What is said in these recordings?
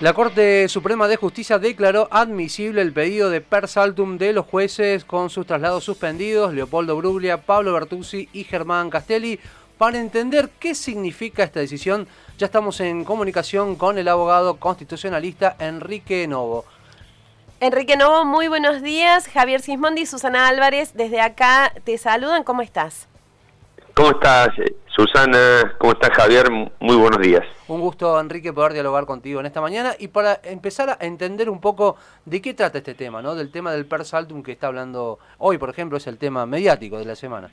La Corte Suprema de Justicia declaró admisible el pedido de per saltum de los jueces con sus traslados suspendidos, Leopoldo Bruglia, Pablo Bertuzzi y Germán Castelli. Para entender qué significa esta decisión, ya estamos en comunicación con el abogado constitucionalista Enrique Novo. Enrique Novo, muy buenos días. Javier Sismondi y Susana Álvarez, desde acá te saludan. ¿Cómo estás? ¿Cómo estás, Susana? ¿Cómo estás, Javier? Muy buenos días. Un gusto, Enrique, poder dialogar contigo en esta mañana y para empezar a entender un poco de qué trata este tema, ¿no? Del tema del per saltum que está hablando hoy, por ejemplo, es el tema mediático de la semana.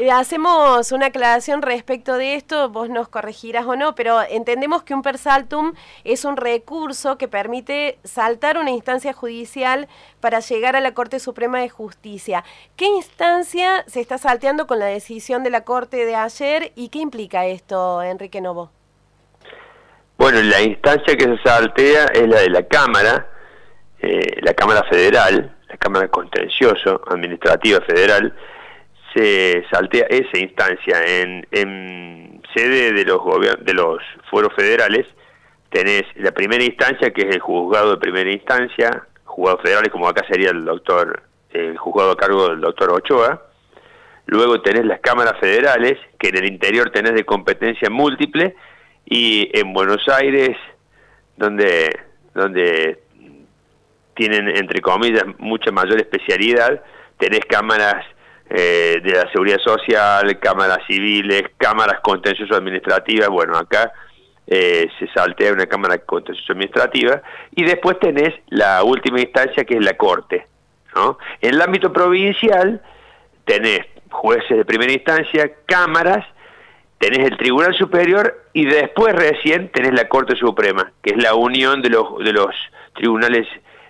Eh, hacemos una aclaración respecto de esto, vos nos corregirás o no, pero entendemos que un persaltum es un recurso que permite saltar una instancia judicial para llegar a la Corte Suprema de Justicia. ¿Qué instancia se está salteando con la decisión de la Corte de ayer y qué implica esto, Enrique Novo? Bueno, la instancia que se saltea es la de la Cámara, eh, la Cámara Federal, la Cámara Contencioso Administrativa Federal, se saltea esa instancia en, en sede de los de los fueros federales tenés la primera instancia que es el juzgado de primera instancia juzgados federales como acá sería el doctor el juzgado a cargo del doctor Ochoa. Luego tenés las cámaras federales que en el interior tenés de competencia múltiple y en Buenos Aires donde donde tienen entre comillas mucha mayor especialidad tenés cámaras eh, de la seguridad social, cámaras civiles, cámaras contencioso administrativas, bueno, acá eh, se saltea una cámara contencioso administrativa, y después tenés la última instancia que es la corte. ¿no? En el ámbito provincial tenés jueces de primera instancia, cámaras, tenés el Tribunal Superior y después recién tenés la Corte Suprema, que es la unión de los, de los tribunales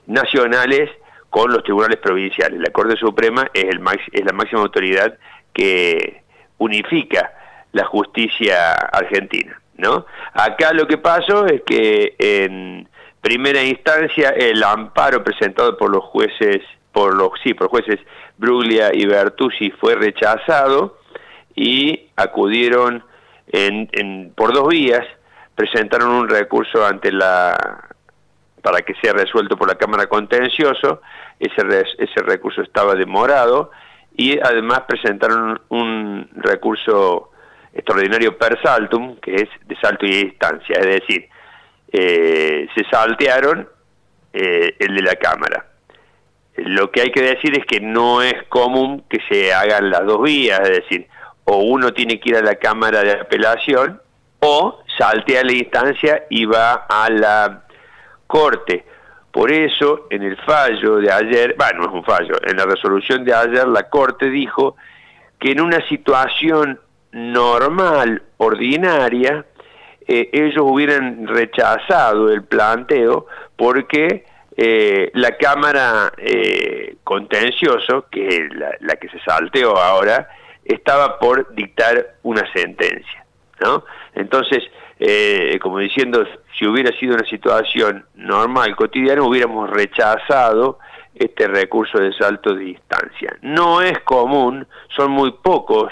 nacionales con los tribunales provinciales. La Corte Suprema es, el es la máxima autoridad que unifica la justicia argentina. ¿no? Acá lo que pasó es que en primera instancia el amparo presentado por los jueces, por los sí, por jueces Bruglia y Bertuzzi fue rechazado y acudieron en, en, por dos vías, presentaron un recurso ante la para que sea resuelto por la Cámara Contencioso, ese, ese recurso estaba demorado y además presentaron un recurso extraordinario per saltum, que es de salto y distancia, es decir, eh, se saltearon eh, el de la Cámara. Lo que hay que decir es que no es común que se hagan las dos vías, es decir, o uno tiene que ir a la Cámara de Apelación o saltea la instancia y va a la Corte. Por eso, en el fallo de ayer, bueno, no es un fallo, en la resolución de ayer la Corte dijo que en una situación normal, ordinaria, eh, ellos hubieran rechazado el planteo porque eh, la Cámara eh, Contencioso, que es la, la, que se salteó ahora, estaba por dictar una sentencia. ¿no? Entonces, eh, como diciendo, si hubiera sido una situación normal, cotidiana, hubiéramos rechazado este recurso de salto de distancia. No es común, son muy pocos,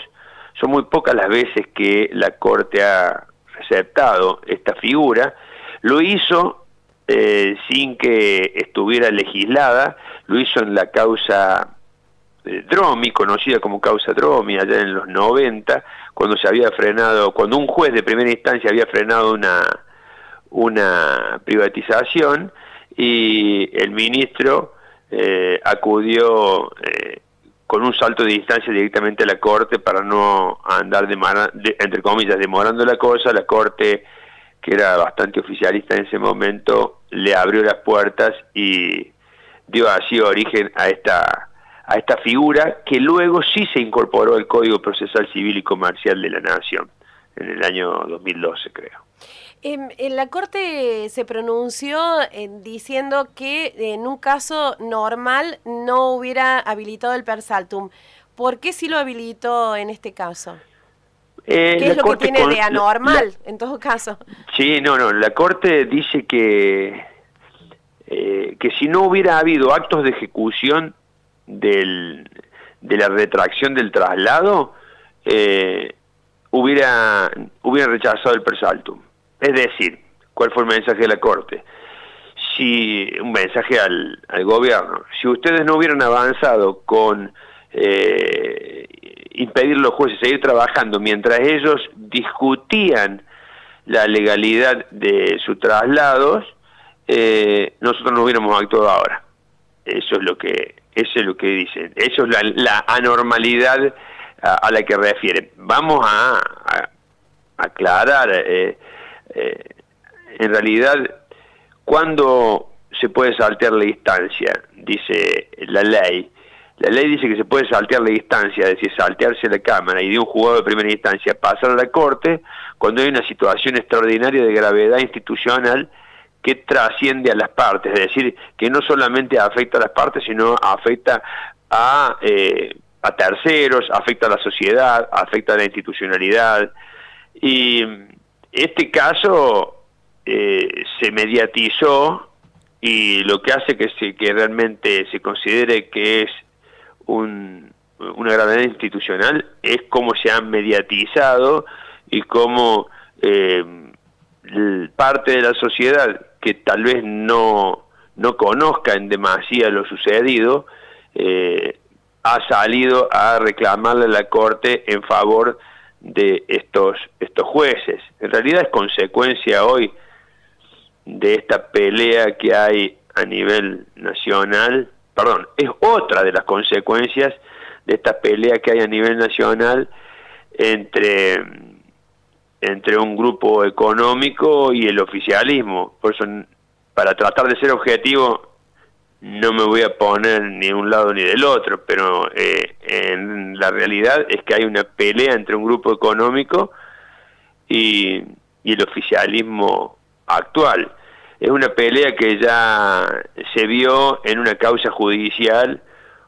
son muy pocas las veces que la Corte ha aceptado esta figura. Lo hizo eh, sin que estuviera legislada, lo hizo en la causa eh, Dromi, conocida como causa Dromi, allá en los 90, cuando se había frenado, cuando un juez de primera instancia había frenado una, una privatización y el ministro eh, acudió eh, con un salto de distancia directamente a la corte para no andar de, entre comillas demorando la cosa la corte que era bastante oficialista en ese momento le abrió las puertas y dio así origen a esta a esta figura que luego sí se incorporó al Código Procesal Civil y Comercial de la Nación en el año 2012, creo. En, la Corte se pronunció eh, diciendo que en un caso normal no hubiera habilitado el persaltum. ¿Por qué sí lo habilitó en este caso? Eh, ¿Qué es lo que tiene de anormal en todo caso? Sí, no, no, la Corte dice que, eh, que si no hubiera habido actos de ejecución del, de la retracción del traslado, eh, hubiera, hubiera rechazado el persaltum. Es decir, ¿cuál fue el mensaje de la Corte? si un mensaje al, al gobierno, si ustedes no hubieran avanzado con eh, impedir a los jueces seguir trabajando mientras ellos discutían la legalidad de sus traslados, eh, nosotros no hubiéramos actuado ahora. Eso es lo que, eso es lo que dicen. Eso es la, anormalidad a, la que refieren. Vamos a, aclarar, eh, eh, en realidad, cuando se puede saltear la distancia, dice la ley, la ley dice que se puede saltear la distancia, es decir, saltearse la Cámara y de un juzgado de primera instancia pasar a la Corte cuando hay una situación extraordinaria de gravedad institucional que trasciende a las partes, es decir, que no solamente afecta a las partes, sino afecta a, eh, a terceros, afecta a la sociedad, afecta a la institucionalidad. Y este caso eh, se mediatizó y lo que hace que, se, que realmente se considere que es un, una gravedad institucional es cómo se han mediatizado y cómo eh, parte de la sociedad que tal vez no, no conozca en demasía lo sucedido, eh, ha salido a reclamarle a la Corte en favor de estos, estos jueces. En realidad es consecuencia hoy de esta pelea que hay a nivel nacional perdón, es otra de las consecuencias de esta pelea que hay a nivel nacional entre, entre un grupo económico y el oficialismo. Por eso, para tratar de ser objetivo, no me voy a poner ni de un lado ni del otro, pero eh, en la realidad es que hay una pelea entre un grupo económico y, y el oficialismo actual es una pelea que ya se vio en una causa judicial,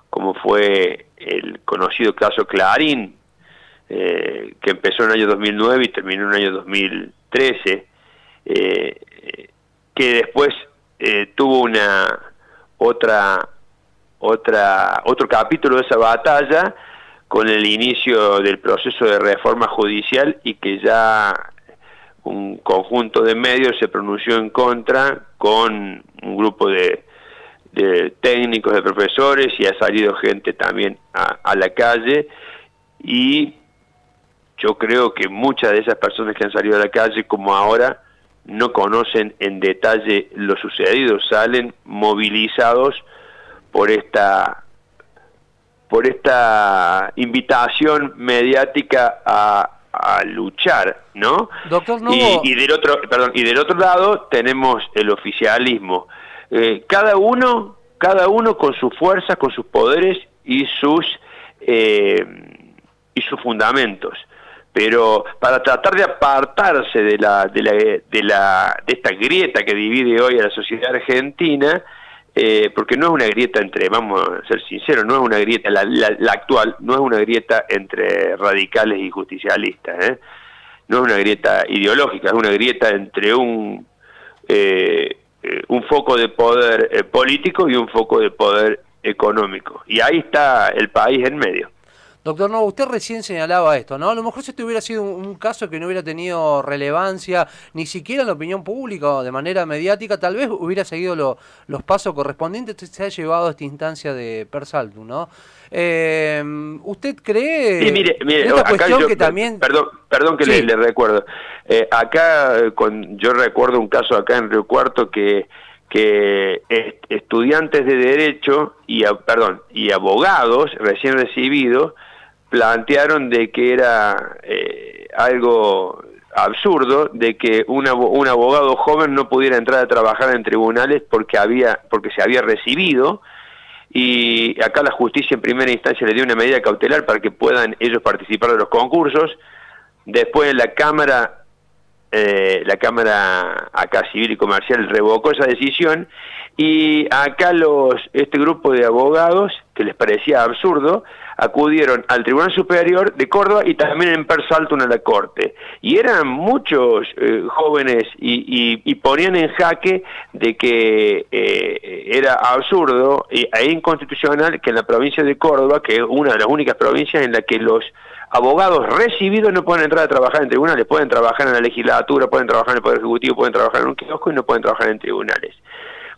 como fue el conocido caso Clarín, eh, que empezó en el año 2009 y terminó en el año 2013, eh, que después eh, tuvo una otra otra otro capítulo de esa batalla con el inicio del proceso de reforma judicial y que ya un conjunto de medios se pronunció en contra con un grupo de, técnicos, de profesores y ha salido gente también a, la calle y yo creo que muchas de esas personas que han salido a la calle como ahora no conocen en detalle lo sucedido, salen movilizados por esta por esta invitación mediática a a luchar, ¿no? Doctor y, del otro, perdón, y del otro lado tenemos el oficialismo. Eh, cada uno, cada uno con sus fuerzas, con sus poderes y sus eh, y sus fundamentos. Pero para tratar de apartarse de la, de la, de la de esta grieta que divide hoy a la sociedad argentina, eh, porque no es una grieta entre, vamos a ser sinceros, no es una grieta, la, la, actual no es una grieta entre radicales y justicialistas, ¿eh? no es una grieta ideológica, es una grieta entre un, eh, un foco de poder político y un foco de poder económico. Y ahí está el país en medio. Doctor, no, usted recién señalaba esto, ¿no? A lo mejor si este hubiera sido un, caso que no hubiera tenido relevancia, ni siquiera en la opinión pública o de manera mediática, tal vez hubiera seguido los pasos correspondientes, se ha llevado a esta instancia de Persaltum, ¿no? Eh, ¿Usted cree sí, mire, mire, esta cuestión que también... Perdón, perdón que le, recuerdo. Eh, acá, eh, con, yo recuerdo un caso acá en Río Cuarto que que estudiantes de derecho y perdón y abogados recién recibidos plantearon de que era eh, algo absurdo de que un abogado joven no pudiera entrar a trabajar en tribunales porque había porque se había recibido. Y acá la justicia en primera instancia le dio una medida cautelar para que puedan ellos participar de los concursos. Después la cámara eh, la cámara acá civil y comercial revocó esa decisión. Y acá los este grupo de abogados que les parecía absurdo acudieron al Tribunal Superior de Córdoba y también en Persaltum a la Corte. Y eran muchos eh, jóvenes y, ponían en jaque de que eh, era absurdo e inconstitucional que en la provincia de Córdoba, que es una de las únicas provincias en la que los abogados recibidos no pueden entrar a trabajar en tribunales, pueden trabajar en la legislatura, pueden trabajar en el Poder Ejecutivo, pueden trabajar en un kiosco y no pueden trabajar en tribunales.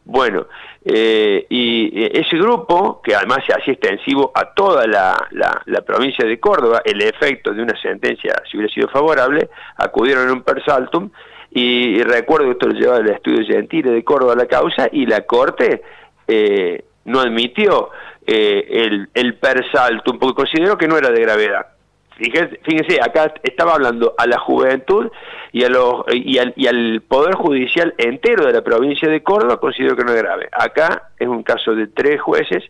Bueno, eh, y ese grupo, que además se hacía extensivo a toda la, la, provincia de Córdoba, el efecto de una sentencia, si hubiera sido favorable, acudieron en un persaltum, y, recuerdo que esto lo llevaba el estudio Gentile de Córdoba a la causa, y la Corte eh, no admitió eh, el, el persaltum, porque consideró que no era de gravedad. Fíjense, acá estaba hablando a la juventud y, a los, y, al, y al Poder Judicial entero de la provincia de Córdoba, considero que no es grave. Acá es un caso de tres jueces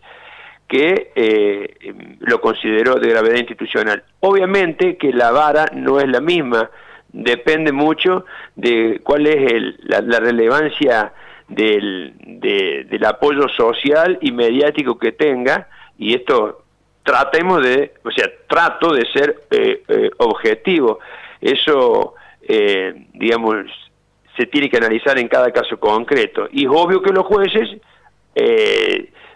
que eh, lo consideró de gravedad institucional. Obviamente que la vara no es la misma, depende mucho de cuál es el, la, relevancia del, del apoyo social y mediático que tenga, y esto tratemos de, o sea, trato de ser eh, eh, objetivo. Eso, eh, digamos, se tiene que analizar en cada caso concreto. Y es obvio que los jueces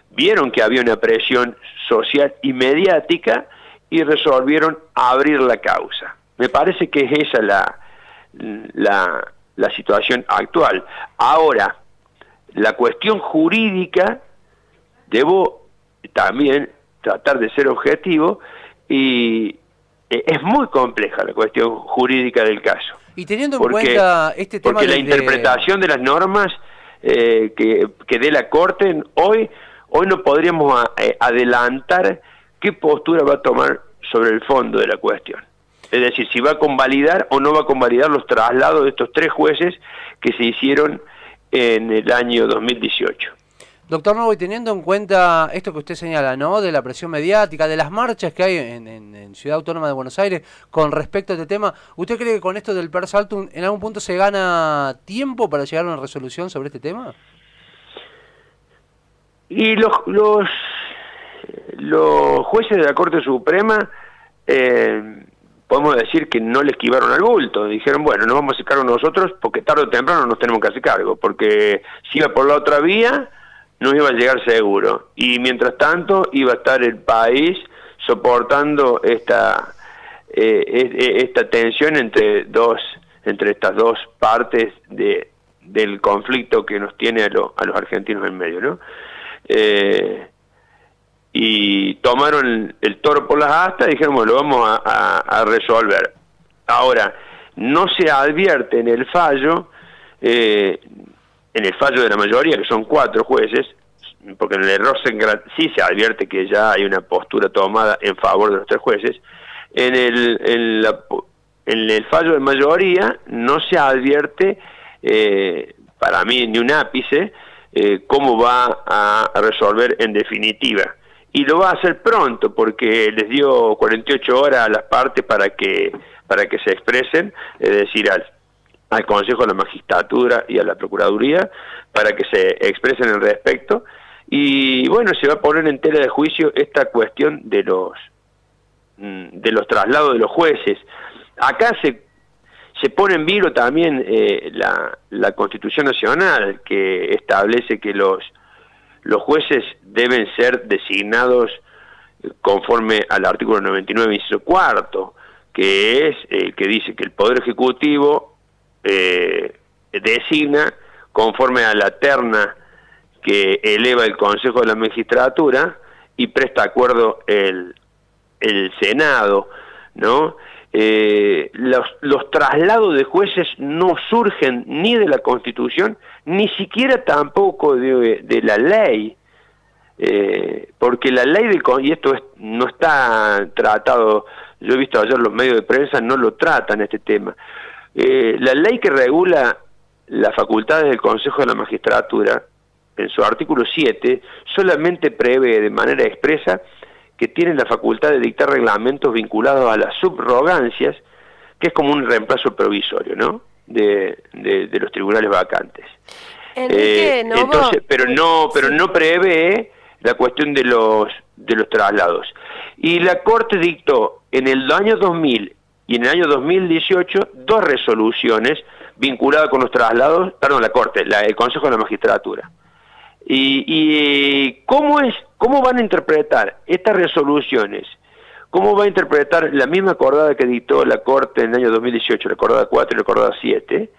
vieron que había una presión social y mediática y resolvieron abrir la causa. Me parece que es esa la, la, la situación actual. Ahora, la cuestión jurídica, debo también tratar de ser objetivo y eh, es muy compleja la cuestión jurídica del caso. Y teniendo en cuenta este tema porque la interpretación de las normas eh, que, que dé la Corte hoy hoy no podríamos eh, adelantar qué postura va a tomar sobre el fondo de la cuestión. Es decir, si va a convalidar o no va a convalidar los traslados de estos tres jueces que se hicieron en el año 2018. Doctor Novo, teniendo en cuenta esto que usted señala, ¿no? De la presión mediática, de las marchas que hay en, Ciudad Autónoma de Buenos Aires con respecto a este tema, ¿usted cree que con esto del Per Saltum en algún punto se gana tiempo para llegar a una resolución sobre este tema? Y los, los, los jueces de la Corte Suprema, eh, podemos decir que no le esquivaron al bulto. Dijeron, bueno, no vamos a hacer cargo nosotros porque tarde o temprano nos tenemos que hacer cargo, porque si iba por la otra vía no iba a llegar seguro. Y mientras tanto iba a estar el país soportando esta, eh, esta tensión entre, dos, entre estas dos partes de, del conflicto que nos tiene a, a los argentinos en medio. ¿no? Eh, y tomaron el, toro por las astas y dijeron, lo vamos a, a, resolver. Ahora, no se advierte en el fallo eh, en el fallo de la mayoría, que son cuatro jueces, porque en el error sí se advierte que ya hay una postura tomada en favor de los tres jueces, en el, en, el fallo de mayoría no se advierte, eh, para mí, ni un ápice, eh, cómo va a resolver en definitiva. Y lo va a hacer pronto, porque les dio 48 horas a las partes para que, para que se expresen, es decir, al al Consejo de la Magistratura y a la Procuraduría para que se expresen al respecto. Y bueno, se va a poner en tela de juicio esta cuestión de los, mm, de los traslados de los jueces. Acá se, se pone en vilo también eh, la, la Constitución Nacional que establece que los, los jueces deben ser designados conforme al artículo 99, inciso cuarto, que es el que dice que el Poder Ejecutivo eh, designa conforme a la terna que eleva el Consejo de la Magistratura y presta acuerdo el, el Senado, ¿no? Eh, los, los, traslados de jueces no surgen ni de la Constitución, ni siquiera tampoco de, la ley, eh, porque la ley del... y esto no está tratado, yo he visto ayer los medios de prensa, no lo tratan este tema, eh, la ley que regula las facultades del Consejo de la Magistratura, en su artículo 7, solamente prevé de manera expresa que tiene la facultad de dictar reglamentos vinculados a las subrogancias, que es como un reemplazo provisorio, ¿no? De, de, los tribunales vacantes. Eh, entonces, pero no, pero no prevé la cuestión de los de los traslados. Y la Corte dictó en el año 2000 y en el año 2018 dos resoluciones vinculadas con los traslados, perdón, la Corte, el Consejo de la Magistratura. Y, y, cómo es, cómo van a interpretar estas resoluciones, cómo va a interpretar la misma acordada que dictó la Corte en el año 2018, la acordada 4 y la acordada 7,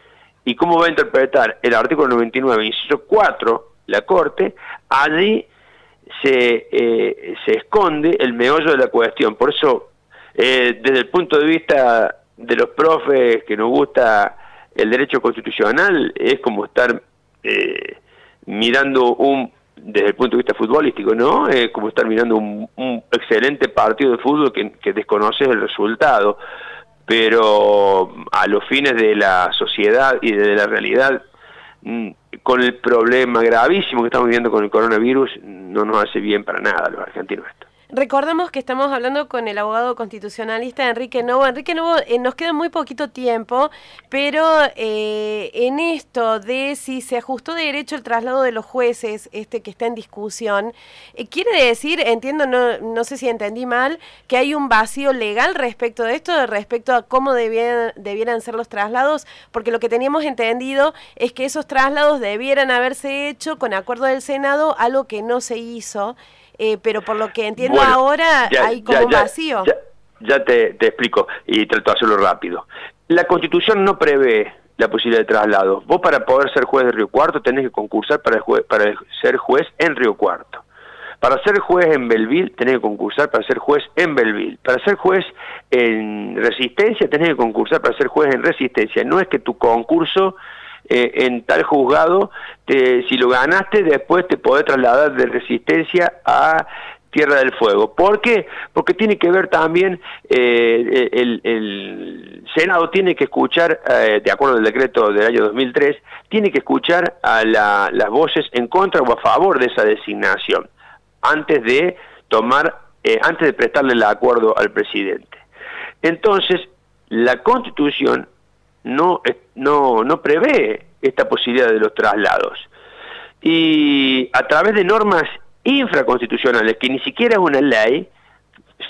y cómo va a interpretar el artículo 99, inciso 4 la Corte, allí se, eh, se esconde el meollo de la cuestión. Por eso, eh, desde el punto de vista de los profes que nos gusta el derecho constitucional, es como estar eh, mirando un, desde el punto de vista futbolístico, ¿no? Es como estar mirando un, excelente partido de fútbol que, que desconoces el resultado, pero a los fines de la sociedad y de la realidad mm, con el problema gravísimo que estamos viviendo con el coronavirus, no nos hace bien para nada a los argentinos esto. Recordemos que estamos hablando con el abogado constitucionalista Enrique Novo. Enrique Novo, eh, nos queda muy poquito tiempo, pero eh, en esto de si se ajustó de derecho el traslado de los jueces, este que está en discusión, eh, quiere decir, entiendo, no, no sé si entendí mal, que hay un vacío legal respecto de esto, respecto a cómo debieran, debieran ser los traslados, porque lo que teníamos entendido es que esos traslados debieran haberse hecho con acuerdo del Senado, algo que no se hizo. Eh, pero por lo que entiendo ahora hay como un vacío. Ya, te, explico y trato de hacerlo rápido. La Constitución no prevé la posibilidad de traslado. Vos para poder ser juez de Río Cuarto tenés que concursar para, para ser juez en Río Cuarto. Para ser juez en Belville tenés que concursar para ser juez en Belville. Para ser juez en Resistencia tenés que concursar para ser juez en Resistencia. No es que tu concurso eh, en tal juzgado, si lo ganaste, después te podés trasladar de resistencia a Tierra del Fuego. ¿Por qué? Porque tiene que ver también, eh, el, Senado tiene que escuchar, eh, de acuerdo al decreto del año 2003, tiene que escuchar a las voces en contra o a favor de esa designación, antes de tomar, antes de prestarle el acuerdo al presidente. Entonces, la Constitución no, no, no prevé esta posibilidad de los traslados. Y a través de normas infraconstitucionales, que ni siquiera es una ley,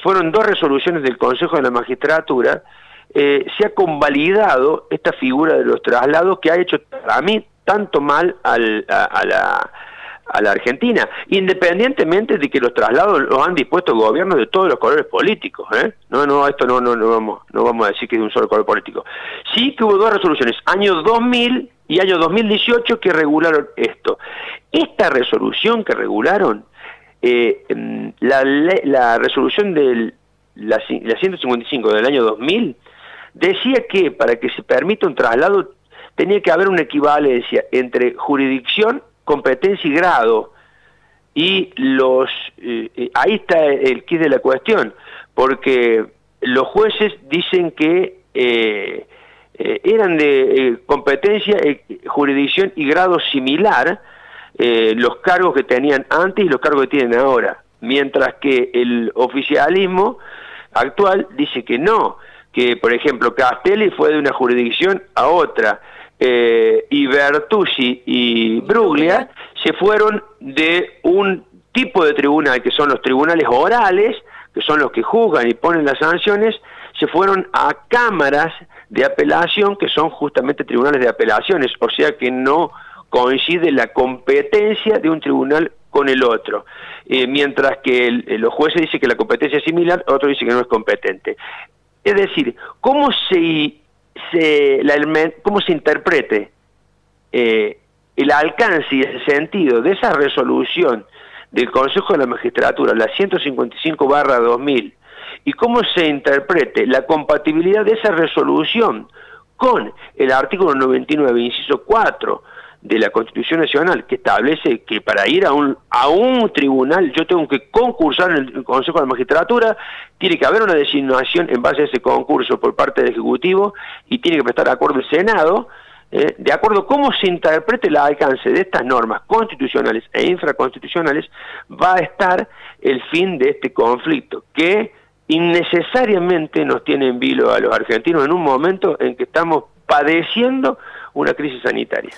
fueron dos resoluciones del Consejo de la Magistratura, eh, se ha convalidado esta figura de los traslados que ha hecho a mí tanto mal al, a, la, a la Argentina, independientemente de que los traslados los han dispuesto gobiernos de todos los colores políticos. ¿eh? No, no, esto no, no, no, vamos, no vamos a decir que es de un solo color político. Sí que hubo dos resoluciones, año 2000 y año 2018, que regularon esto. Esta resolución que regularon, eh, la, la resolución de la, la 155 del año 2000, decía que para que se permita un traslado tenía que haber una equivalencia entre jurisdicción competencia y grado. Y los eh, eh, ahí está el quid de la cuestión, porque los jueces dicen que eh, eran de competencia, jurisdicción y grado similar los cargos que tenían antes y los cargos que tienen ahora, mientras que el oficialismo actual dice que no, que por ejemplo Castelli fue de una jurisdicción a otra, eh, y Bertuzzi y Bruglia se fueron de un tipo de tribunal que son los tribunales orales, que son los que juzgan y ponen las sanciones, se fueron a cámaras de apelación que son justamente tribunales de apelaciones, o sea que no coincide la competencia de un tribunal con el otro. Eh, mientras que los jueces dicen que la competencia es similar, otro dice que no es competente. Es decir, ¿cómo se se, la, cómo se interprete eh, el alcance y el sentido de esa resolución del Consejo de la Magistratura, la 155 barra 2000, y cómo se interprete la compatibilidad de esa resolución con el artículo 99, inciso 4 de la Constitución Nacional, que establece que para ir a un, a un tribunal yo tengo que concursar en el Consejo de la Magistratura, tiene que haber una designación en base a ese concurso por parte del Ejecutivo y tiene que prestar acuerdo el Senado, eh, de acuerdo a cómo se interprete el alcance de estas normas constitucionales e infraconstitucionales, va a estar el fin de este conflicto, que innecesariamente nos tiene en vilo a los argentinos en un momento en que estamos padeciendo una crisis sanitaria.